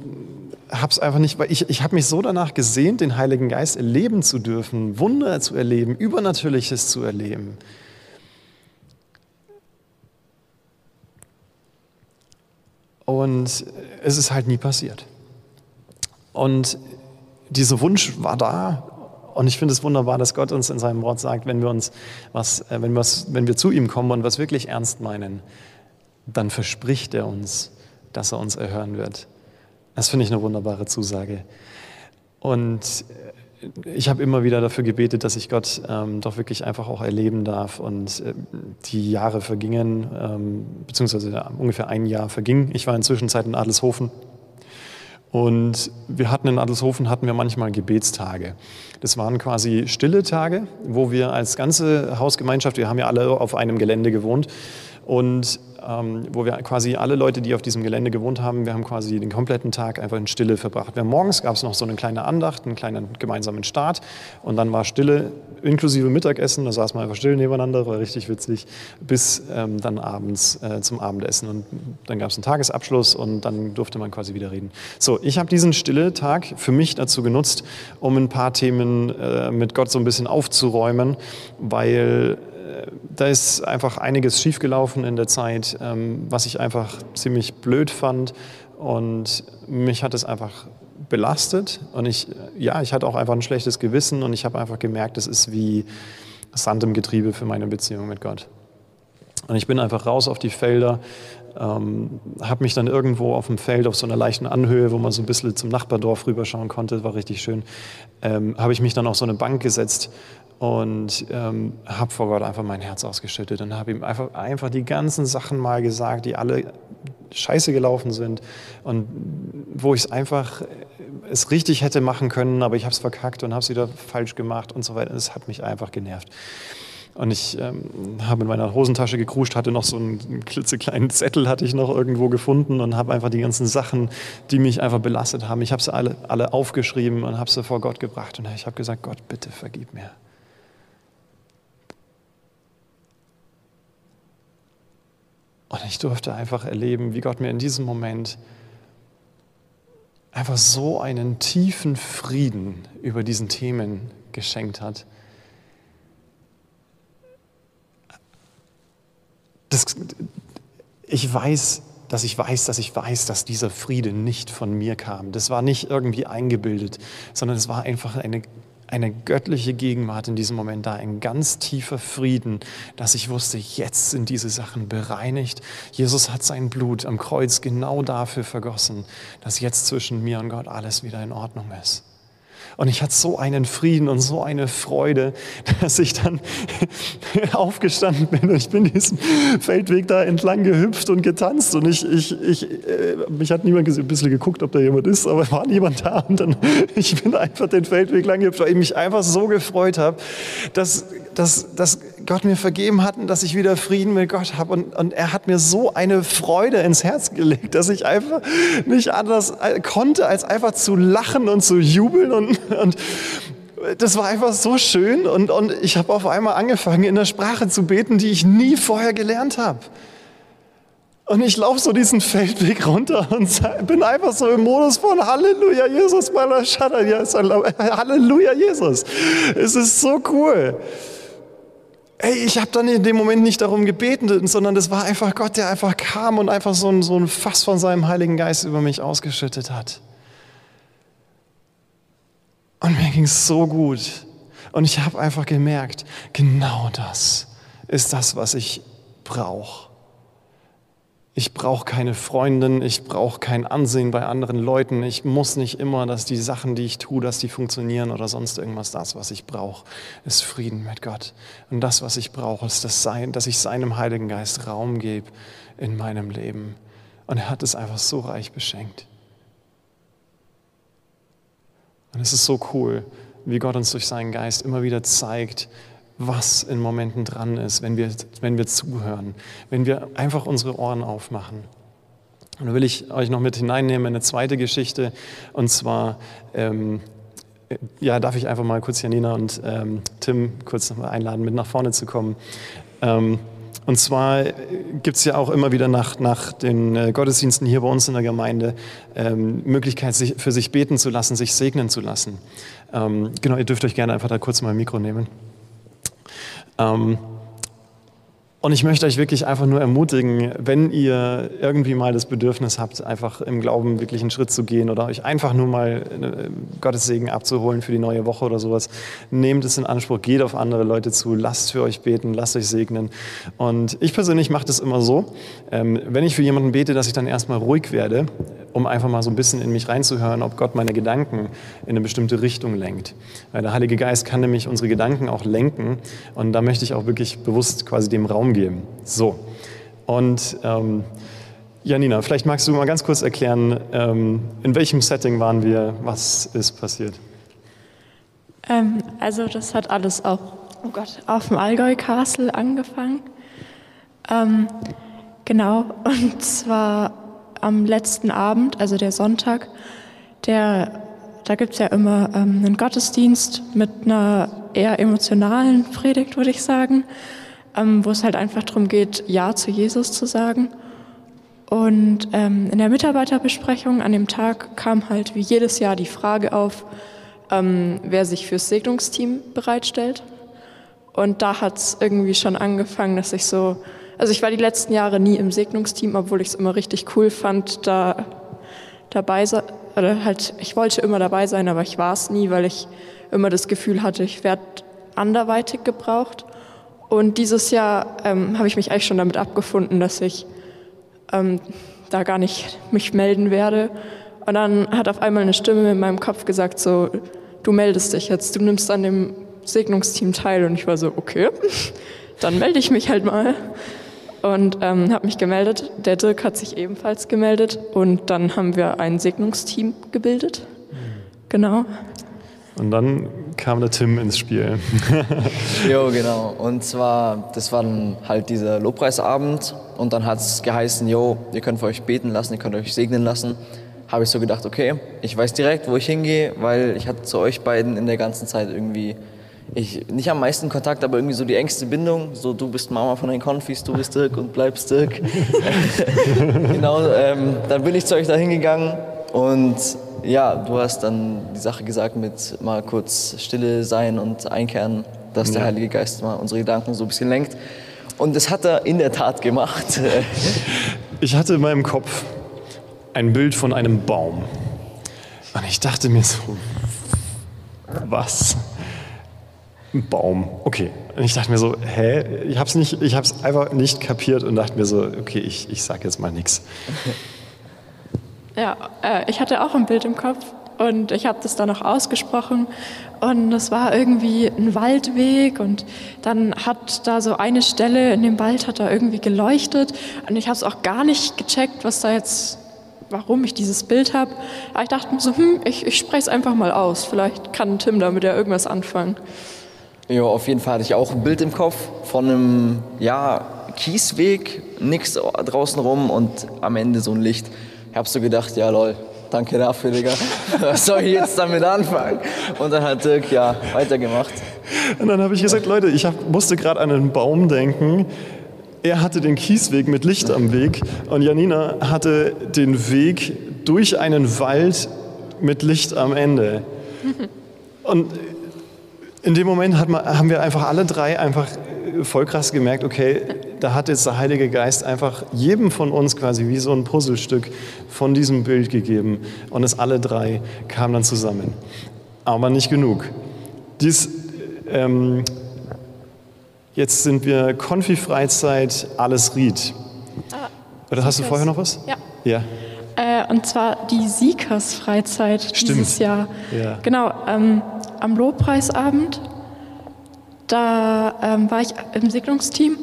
habe es einfach nicht, weil ich, ich habe mich so danach gesehnt, den Heiligen Geist erleben zu dürfen, Wunder zu erleben, Übernatürliches zu erleben. Und es ist halt nie passiert. Und dieser Wunsch war da und ich finde es wunderbar, dass Gott uns in seinem Wort sagt, wenn wir uns was, äh, wenn, was, wenn wir zu ihm kommen und was wirklich ernst meinen, dann verspricht er uns, dass er uns erhören wird. Das finde ich eine wunderbare Zusage. Und äh, ich habe immer wieder dafür gebetet, dass ich Gott ähm, doch wirklich einfach auch erleben darf. Und äh, die Jahre vergingen, ähm, beziehungsweise ungefähr ein Jahr verging. Ich war inzwischen Zeit in Adelshofen Und wir hatten in Adelshofen hatten wir manchmal Gebetstage. Das waren quasi stille Tage, wo wir als ganze Hausgemeinschaft, wir haben ja alle auf einem Gelände gewohnt, und ähm, wo wir quasi alle Leute, die auf diesem Gelände gewohnt haben, wir haben quasi den kompletten Tag einfach in Stille verbracht. Wir morgens gab es noch so eine kleine Andacht, einen kleinen gemeinsamen Start und dann war Stille inklusive Mittagessen, da saß man einfach still nebeneinander, war richtig witzig, bis ähm, dann abends äh, zum Abendessen und dann gab es einen Tagesabschluss und dann durfte man quasi wieder reden. So, ich habe diesen stille Tag für mich dazu genutzt, um ein paar Themen äh, mit Gott so ein bisschen aufzuräumen, weil da ist einfach einiges schiefgelaufen in der Zeit, ähm, was ich einfach ziemlich blöd fand. Und mich hat es einfach belastet. Und ich, ja, ich hatte auch einfach ein schlechtes Gewissen und ich habe einfach gemerkt, es ist wie Sand im Getriebe für meine Beziehung mit Gott. Und ich bin einfach raus auf die Felder, ähm, habe mich dann irgendwo auf dem Feld auf so einer leichten Anhöhe, wo man so ein bisschen zum Nachbardorf rüberschauen konnte, war richtig schön, ähm, habe ich mich dann auf so eine Bank gesetzt und ähm, habe vor Gott einfach mein Herz ausgeschüttet und habe ihm einfach, einfach die ganzen Sachen mal gesagt, die alle scheiße gelaufen sind und wo ich es einfach es richtig hätte machen können, aber ich habe es verkackt und habe es wieder falsch gemacht und so weiter. Es hat mich einfach genervt. Und ich ähm, habe in meiner Hosentasche gekruscht, hatte noch so einen klitzekleinen Zettel, hatte ich noch irgendwo gefunden und habe einfach die ganzen Sachen, die mich einfach belastet haben, ich habe sie alle, alle aufgeschrieben und habe sie vor Gott gebracht. Und ich habe gesagt, Gott, bitte vergib mir. Und ich durfte einfach erleben, wie Gott mir in diesem Moment einfach so einen tiefen Frieden über diesen Themen geschenkt hat. Das, ich weiß, dass ich weiß, dass ich weiß, dass dieser Friede nicht von mir kam. Das war nicht irgendwie eingebildet, sondern es war einfach eine eine göttliche Gegenwart in diesem Moment da, ein ganz tiefer Frieden, dass ich wusste, jetzt sind diese Sachen bereinigt. Jesus hat sein Blut am Kreuz genau dafür vergossen, dass jetzt zwischen mir und Gott alles wieder in Ordnung ist. Und ich hatte so einen Frieden und so eine Freude, dass ich dann aufgestanden bin und ich bin diesen Feldweg da entlang gehüpft und getanzt. Und ich, ich, ich, äh, mich hat niemand ein bisschen geguckt, ob da jemand ist, aber war niemand da. Und dann, ich bin einfach den Feldweg lang gehüpft, weil ich mich einfach so gefreut habe, dass, dass, dass Gott mir vergeben hat und dass ich wieder Frieden mit Gott habe. Und, und er hat mir so eine Freude ins Herz gelegt, dass ich einfach nicht anders äh, konnte, als einfach zu lachen und zu jubeln. Und, und das war einfach so schön. Und, und ich habe auf einmal angefangen, in der Sprache zu beten, die ich nie vorher gelernt habe. Und ich laufe so diesen Feldweg runter und bin einfach so im Modus von Halleluja, Jesus, Halleluja, Jesus. Es ist so cool. Ey, ich habe dann in dem Moment nicht darum gebeten, sondern das war einfach Gott, der einfach kam und einfach so ein, so ein Fass von seinem Heiligen Geist über mich ausgeschüttet hat. Und mir ging es so gut. Und ich habe einfach gemerkt, genau das ist das, was ich brauche. Ich brauche keine Freundin, ich brauche kein Ansehen bei anderen Leuten. Ich muss nicht immer, dass die Sachen, die ich tue, dass die funktionieren oder sonst irgendwas. Das, was ich brauche, ist Frieden mit Gott. Und das, was ich brauche, ist das Sein, dass ich seinem Heiligen Geist Raum gebe in meinem Leben. Und er hat es einfach so reich beschenkt. Und es ist so cool, wie Gott uns durch seinen Geist immer wieder zeigt, was in Momenten dran ist, wenn wir, wenn wir zuhören, wenn wir einfach unsere Ohren aufmachen. Und da will ich euch noch mit hineinnehmen in eine zweite Geschichte. Und zwar, ähm, ja, darf ich einfach mal kurz Janina und ähm, Tim kurz einladen, mit nach vorne zu kommen. Ähm, und zwar gibt es ja auch immer wieder nach, nach den äh, Gottesdiensten hier bei uns in der Gemeinde ähm, Möglichkeit, sich, für sich beten zu lassen, sich segnen zu lassen. Ähm, genau, ihr dürft euch gerne einfach da kurz mal ein Mikro nehmen. Ähm, und ich möchte euch wirklich einfach nur ermutigen, wenn ihr irgendwie mal das Bedürfnis habt, einfach im Glauben wirklich einen Schritt zu gehen oder euch einfach nur mal äh, Gottes Segen abzuholen für die neue Woche oder sowas, nehmt es in Anspruch, geht auf andere Leute zu, lasst für euch beten, lasst euch segnen. Und ich persönlich mache das immer so, ähm, wenn ich für jemanden bete, dass ich dann erstmal ruhig werde, um einfach mal so ein bisschen in mich reinzuhören, ob Gott meine Gedanken in eine bestimmte Richtung lenkt. Weil der Heilige Geist kann nämlich unsere Gedanken auch lenken und da möchte ich auch wirklich bewusst quasi dem Raum geben. So. Und ähm, Janina, vielleicht magst du mal ganz kurz erklären, ähm, in welchem Setting waren wir, was ist passiert? Ähm, also das hat alles auch oh Gott, auf dem Allgäu Castle angefangen. Ähm, genau, und zwar am letzten Abend, also der Sonntag, der, da gibt es ja immer ähm, einen Gottesdienst mit einer eher emotionalen Predigt, würde ich sagen, ähm, wo es halt einfach darum geht, Ja zu Jesus zu sagen. Und ähm, in der Mitarbeiterbesprechung an dem Tag kam halt wie jedes Jahr die Frage auf, ähm, wer sich fürs Segnungsteam bereitstellt. Und da hat es irgendwie schon angefangen, dass ich so, also ich war die letzten Jahre nie im Segnungsteam, obwohl ich es immer richtig cool fand, da dabei sein, oder halt, ich wollte immer dabei sein, aber ich war es nie, weil ich immer das Gefühl hatte, ich werde anderweitig gebraucht. Und dieses Jahr ähm, habe ich mich eigentlich schon damit abgefunden, dass ich ähm, da gar nicht mich melden werde. Und dann hat auf einmal eine Stimme in meinem Kopf gesagt, so, du meldest dich jetzt, du nimmst an dem Segnungsteam teil. Und ich war so, okay, dann melde ich mich halt mal. Und ähm, habe mich gemeldet. Der Dirk hat sich ebenfalls gemeldet. Und dann haben wir ein Segnungsteam gebildet. Genau. Und dann kam der Tim ins Spiel. jo, genau. Und zwar, das war dann halt dieser Lobpreisabend und dann hat es geheißen, jo, ihr könnt für euch beten lassen, ihr könnt euch segnen lassen. Habe ich so gedacht, okay, ich weiß direkt, wo ich hingehe, weil ich hatte zu euch beiden in der ganzen Zeit irgendwie, ich, nicht am meisten Kontakt, aber irgendwie so die engste Bindung. So, du bist Mama von den Konfis, du bist Dirk und bleibst Dirk. genau, ähm, dann bin ich zu euch da hingegangen und ja, du hast dann die Sache gesagt mit mal kurz stille sein und einkehren, dass ja. der Heilige Geist mal unsere Gedanken so ein bisschen lenkt. Und das hat er in der Tat gemacht. Ich hatte in meinem Kopf ein Bild von einem Baum. Und ich dachte mir so, was? Ein Baum. Okay. Und ich dachte mir so, hä? Ich habe es nicht, ich habe es einfach nicht kapiert und dachte mir so, okay, ich, ich sag jetzt mal nichts. Ja, äh, ich hatte auch ein Bild im Kopf und ich habe das dann auch ausgesprochen und es war irgendwie ein Waldweg und dann hat da so eine Stelle in dem Wald hat da irgendwie geleuchtet und ich habe es auch gar nicht gecheckt, was da jetzt, warum ich dieses Bild habe. Aber ich dachte mir so, hm, ich, ich spreche es einfach mal aus. Vielleicht kann Tim damit ja irgendwas anfangen. Ja, auf jeden Fall hatte ich auch ein Bild im Kopf von einem, ja, Kiesweg, nichts draußen rum und am Ende so ein Licht. Ich hab so gedacht, ja lol, danke dafür, Digga. Was soll ich jetzt damit anfangen? Und dann hat Dirk ja weitergemacht. Und dann habe ich gesagt, Leute, ich hab, musste gerade an einen Baum denken. Er hatte den Kiesweg mit Licht am Weg und Janina hatte den Weg durch einen Wald mit Licht am Ende. Und in dem Moment haben wir einfach alle drei einfach voll krass gemerkt, okay, da hat jetzt der Heilige Geist einfach jedem von uns quasi wie so ein Puzzlestück von diesem Bild gegeben. Und es alle drei kamen dann zusammen. Aber nicht genug. Dies, ähm, jetzt sind wir Konfi-Freizeit, alles Ried. Ah, Oder hast du vorher noch was? Ja. Ja. Äh, und zwar die Siekers-Freizeit dieses Jahr. Ja. Genau, ähm, am Lobpreisabend da ähm, war ich im Segnungsteam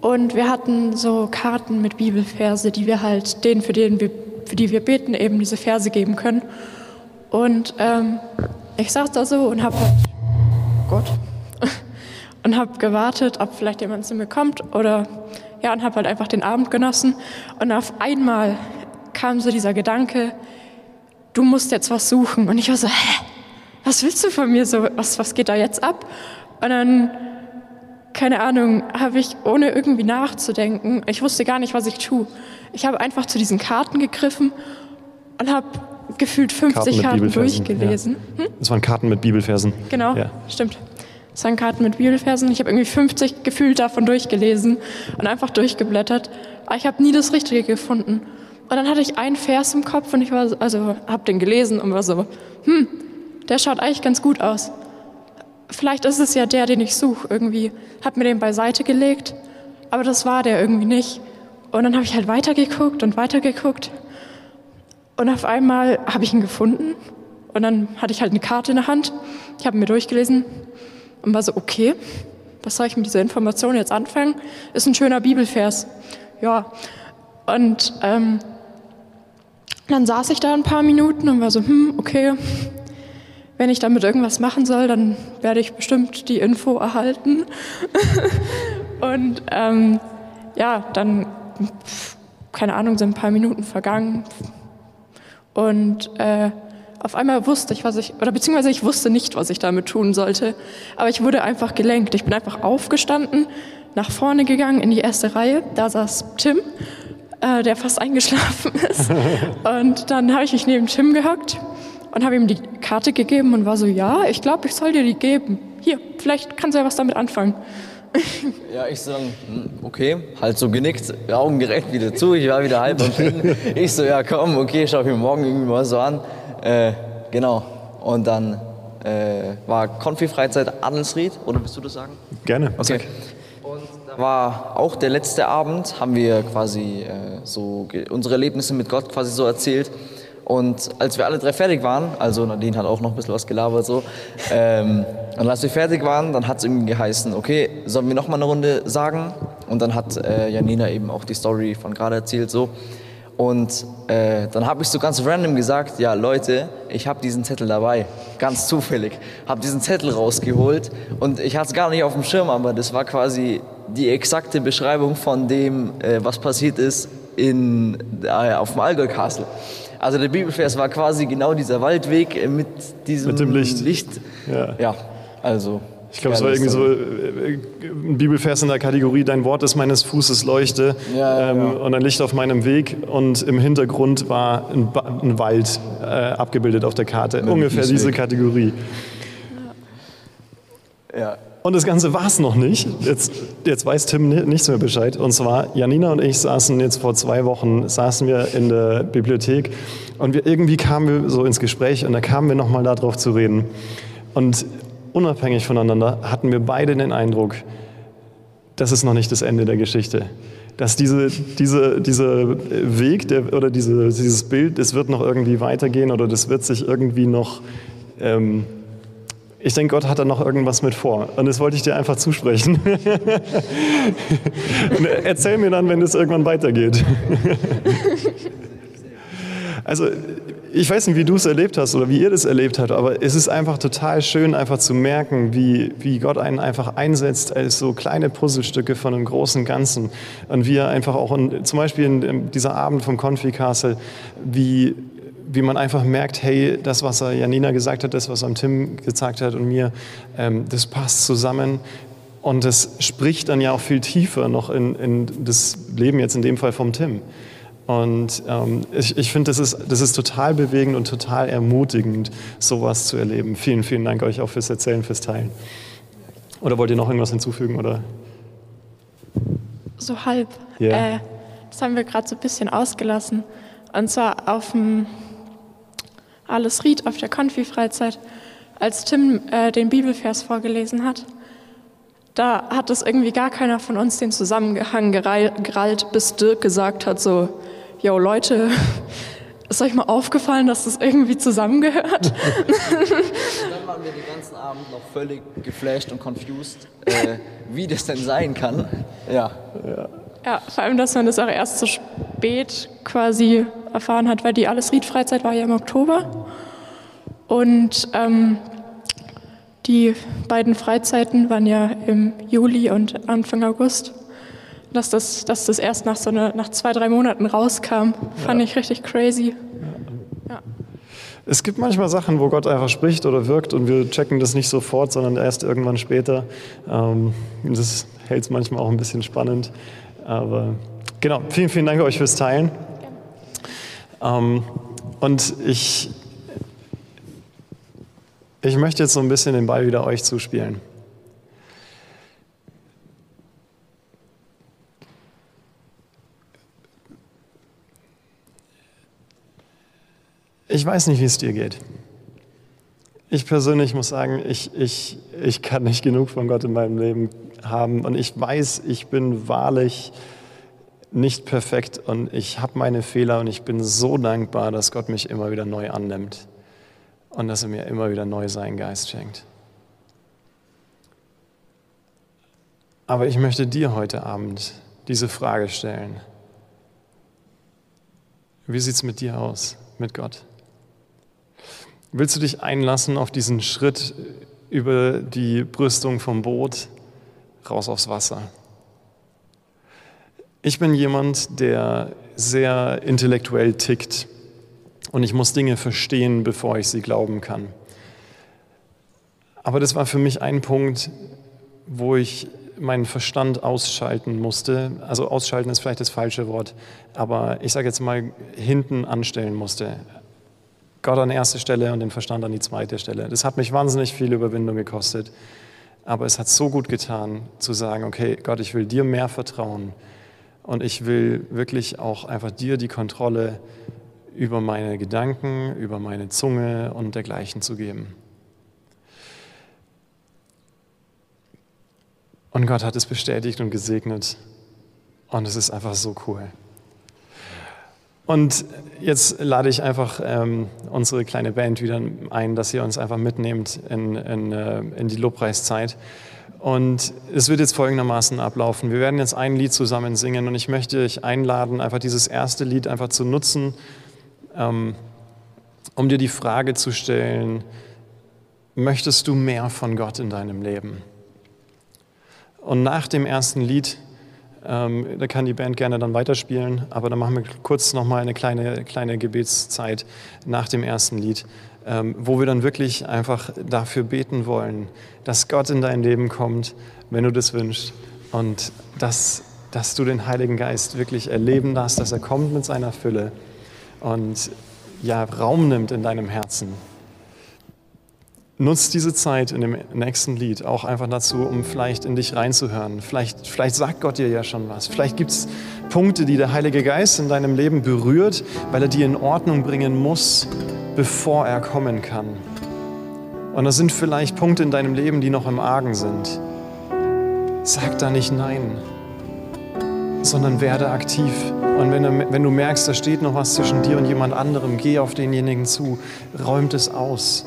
und wir hatten so Karten mit Bibelverse, die wir halt denen, für, denen wir, für die wir beten, eben diese Verse geben können. Und ähm, ich saß da so und habe halt, Gott, und habe gewartet, ob vielleicht jemand zu mir kommt oder ja, und habe halt einfach den Abend genossen. Und auf einmal kam so dieser Gedanke, du musst jetzt was suchen. Und ich war so, hä? Was willst du von mir so? Was, was geht da jetzt ab? Und dann, keine Ahnung, habe ich, ohne irgendwie nachzudenken, ich wusste gar nicht, was ich tue. Ich habe einfach zu diesen Karten gegriffen und habe gefühlt 50 Karten, Karten durchgelesen. Ja. Hm? Das waren Karten mit Bibelversen. Genau, ja. stimmt. Das waren Karten mit Bibelversen. Ich habe irgendwie 50 gefühlt davon durchgelesen und einfach durchgeblättert. Aber ich habe nie das Richtige gefunden. Und dann hatte ich einen Vers im Kopf und ich war, also habe den gelesen und war so, hm, der schaut eigentlich ganz gut aus vielleicht ist es ja der, den ich suche irgendwie. Hab mir den beiseite gelegt, aber das war der irgendwie nicht. Und dann habe ich halt weitergeguckt und weitergeguckt. Und auf einmal habe ich ihn gefunden. Und dann hatte ich halt eine Karte in der Hand. Ich habe mir durchgelesen und war so, okay, was soll ich mit dieser Information jetzt anfangen? Ist ein schöner Bibelvers. Ja. Und ähm, dann saß ich da ein paar Minuten und war so, hm, okay, wenn ich damit irgendwas machen soll, dann werde ich bestimmt die Info erhalten. und ähm, ja, dann, keine Ahnung, sind ein paar Minuten vergangen. Und äh, auf einmal wusste ich, was ich, oder beziehungsweise ich wusste nicht, was ich damit tun sollte. Aber ich wurde einfach gelenkt. Ich bin einfach aufgestanden, nach vorne gegangen in die erste Reihe. Da saß Tim, äh, der fast eingeschlafen ist. Und dann habe ich mich neben Tim gehockt und habe ihm die Karte gegeben und war so, ja, ich glaube, ich soll dir die geben. Hier, vielleicht kannst du ja was damit anfangen. Ja, ich so, hm, okay, halt so genickt, Augen direkt wieder zu, ich war wieder halb am Pennen. Ich so, ja komm, okay, schau ich mir morgen irgendwie mal so an. Äh, genau, und dann äh, war Konfi-Freizeit Adelsried, oder willst du das sagen? Gerne. Okay. Und da war auch der letzte Abend, haben wir quasi äh, so unsere Erlebnisse mit Gott quasi so erzählt. Und als wir alle drei fertig waren, also Nadine hat auch noch ein bisschen was gelabert so, ähm, und als wir fertig waren, dann hat es irgendwie geheißen, okay, sollen wir noch mal eine Runde sagen? Und dann hat äh, Janina eben auch die Story von gerade erzählt so. Und äh, dann habe ich so ganz random gesagt, ja Leute, ich habe diesen Zettel dabei, ganz zufällig, habe diesen Zettel rausgeholt und ich hatte es gar nicht auf dem Schirm, aber das war quasi die exakte Beschreibung von dem, äh, was passiert ist in, äh, auf dem Allgäu Castle. Also der Bibelvers war quasi genau dieser Waldweg mit diesem Mit dem Licht. Licht. Ja. ja, also. Ich glaube, es war irgendwie so äh, ein Bibelvers in der Kategorie, dein Wort ist meines Fußes Leuchte Ja, ähm, ja. und ein Licht auf meinem Weg und im Hintergrund war ein, ba ein Wald äh, abgebildet auf der Karte. Ungefähr diese Kategorie. Ja, Und das Ganze war es noch nicht. Jetzt, jetzt weiß Tim ni- nichts mehr Bescheid. Und zwar, Janina und ich saßen jetzt vor zwei Wochen, saßen wir in der Bibliothek und wir, irgendwie kamen wir so ins Gespräch und da kamen wir nochmal darauf zu reden. Und unabhängig voneinander hatten wir beide den Eindruck, das ist noch nicht das Ende der Geschichte. Dass diese, diese, dieser Weg der, oder diese, dieses Bild, das wird noch irgendwie weitergehen oder das wird sich irgendwie noch ähm, ich denke, Gott hat da noch irgendwas mit vor. Und das wollte ich dir einfach zusprechen. Erzähl mir dann, wenn es irgendwann weitergeht. Also, ich weiß nicht, wie du es erlebt hast oder wie ihr das erlebt habt, aber es ist einfach total schön, einfach zu merken, wie, wie Gott einen einfach einsetzt als so kleine Puzzlestücke von einem großen Ganzen. Und wie er einfach auch, in, zum Beispiel in, in dieser Abend vom Confi Castle, wie, wie man einfach merkt, hey, das, was er Janina gesagt hat, das, was er Tim gesagt hat und mir, ähm, das passt zusammen. Und das spricht dann ja auch viel tiefer noch in, in das Leben jetzt in dem Fall vom Tim. Und ähm, ich, ich finde, das ist, das ist total bewegend und total ermutigend, sowas zu erleben. Vielen, vielen Dank euch auch fürs Erzählen, fürs Teilen. Oder wollt ihr noch irgendwas hinzufügen? Oder? So halb. Ja. Äh, das haben wir gerade so ein bisschen ausgelassen. Und zwar auf dem Alles Ried auf der Konfi-Freizeit, als Tim äh, den Bibelvers vorgelesen hat. Da hat es irgendwie gar keiner von uns den Zusammenhang gerallt, bis Dirk gesagt hat so, yo Leute, ist euch mal aufgefallen, dass das irgendwie zusammengehört? Dann waren wir den ganzen Abend noch völlig geflasht und confused, äh, wie das denn sein kann. Ja, Ja, vor allem, dass man das auch erst so spät quasi erfahren hat, weil die Alles-Ried-Freizeit war ja im Oktober. Und ähm, die beiden Freizeiten waren ja im Juli und Anfang August. Dass das, dass das erst nach, so eine, nach zwei, drei Monaten rauskam, fand ich richtig crazy. Es gibt manchmal Sachen, wo Gott einfach spricht oder wirkt und wir checken das nicht sofort, sondern erst irgendwann später. Ähm, das hält es manchmal auch ein bisschen spannend. Aber genau, vielen, vielen Dank euch fürs Teilen. Ähm, und ich, ich möchte jetzt so ein bisschen den Ball wieder euch zuspielen. Ich weiß nicht, wie es dir geht. Ich persönlich muss sagen, ich, ich, ich kann nicht genug von Gott in meinem Leben haben. Und ich weiß, ich bin wahrlich nicht perfekt und ich habe meine Fehler und ich bin so dankbar, dass Gott mich immer wieder neu annimmt und dass er mir immer wieder neu seinen Geist schenkt. Aber ich möchte dir heute Abend diese Frage stellen. Wie sieht es mit dir aus, mit Gott? Willst du dich einlassen auf diesen Schritt über die Brüstung vom Boot raus aufs Wasser? Ich bin jemand, der sehr intellektuell tickt und ich muss Dinge verstehen, bevor ich sie glauben kann. Aber das war für mich ein Punkt, wo ich meinen Verstand ausschalten musste. Also ausschalten ist vielleicht das falsche Wort, aber ich sage jetzt mal hinten anstellen musste. Gott an erste Stelle und den Verstand an die zweite Stelle. Das hat mich wahnsinnig viel Überwindung gekostet, aber es hat so gut getan zu sagen, okay, Gott, ich will dir mehr vertrauen und ich will wirklich auch einfach dir die Kontrolle über meine Gedanken, über meine Zunge und dergleichen zu geben. Und Gott hat es bestätigt und gesegnet. Und es ist einfach so cool. Und jetzt lade ich einfach ähm, unsere kleine Band wieder ein, dass ihr uns einfach mitnehmt in, in, äh, in die Lobpreiszeit. Und es wird jetzt folgendermaßen ablaufen. Wir werden jetzt ein Lied zusammen singen und ich möchte euch einladen, einfach dieses erste Lied einfach zu nutzen, ähm, um dir die Frage zu stellen, möchtest du mehr von Gott in deinem Leben? Und nach dem ersten Lied, ähm, da kann die Band gerne dann weiterspielen, aber dann machen wir kurz nochmal eine kleine, kleine Gebetszeit nach dem ersten Lied, wo wir dann wirklich einfach dafür beten wollen, dass Gott in dein Leben kommt, wenn du das wünschst und dass, dass du den Heiligen Geist wirklich erleben darfst, dass er kommt mit seiner Fülle und ja, Raum nimmt in deinem Herzen. Nutz diese Zeit in dem nächsten Lied auch einfach dazu, um vielleicht in dich reinzuhören. Vielleicht, vielleicht sagt Gott dir ja schon was. Vielleicht gibt es Punkte, die der Heilige Geist in deinem Leben berührt, weil er die in Ordnung bringen muss, bevor er kommen kann. Und das sind vielleicht Punkte in deinem Leben, die noch im Argen sind. Sag da nicht Nein, sondern werde aktiv. Und wenn du, wenn du merkst, da steht noch was zwischen dir und jemand anderem, geh auf denjenigen zu, räumt es aus.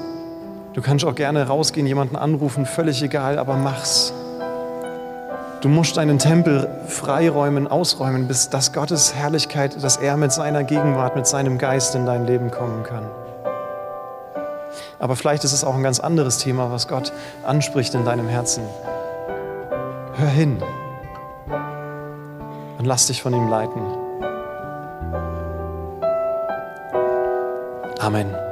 Du kannst auch gerne rausgehen, jemanden anrufen, völlig egal, aber mach's. Du musst deinen Tempel freiräumen, ausräumen, bis dass Gottes Herrlichkeit, dass er mit seiner Gegenwart, mit seinem Geist in dein Leben kommen kann. Aber vielleicht ist es auch ein ganz anderes Thema, was Gott anspricht in deinem Herzen. Hör hin und lass dich von ihm leiten. Amen.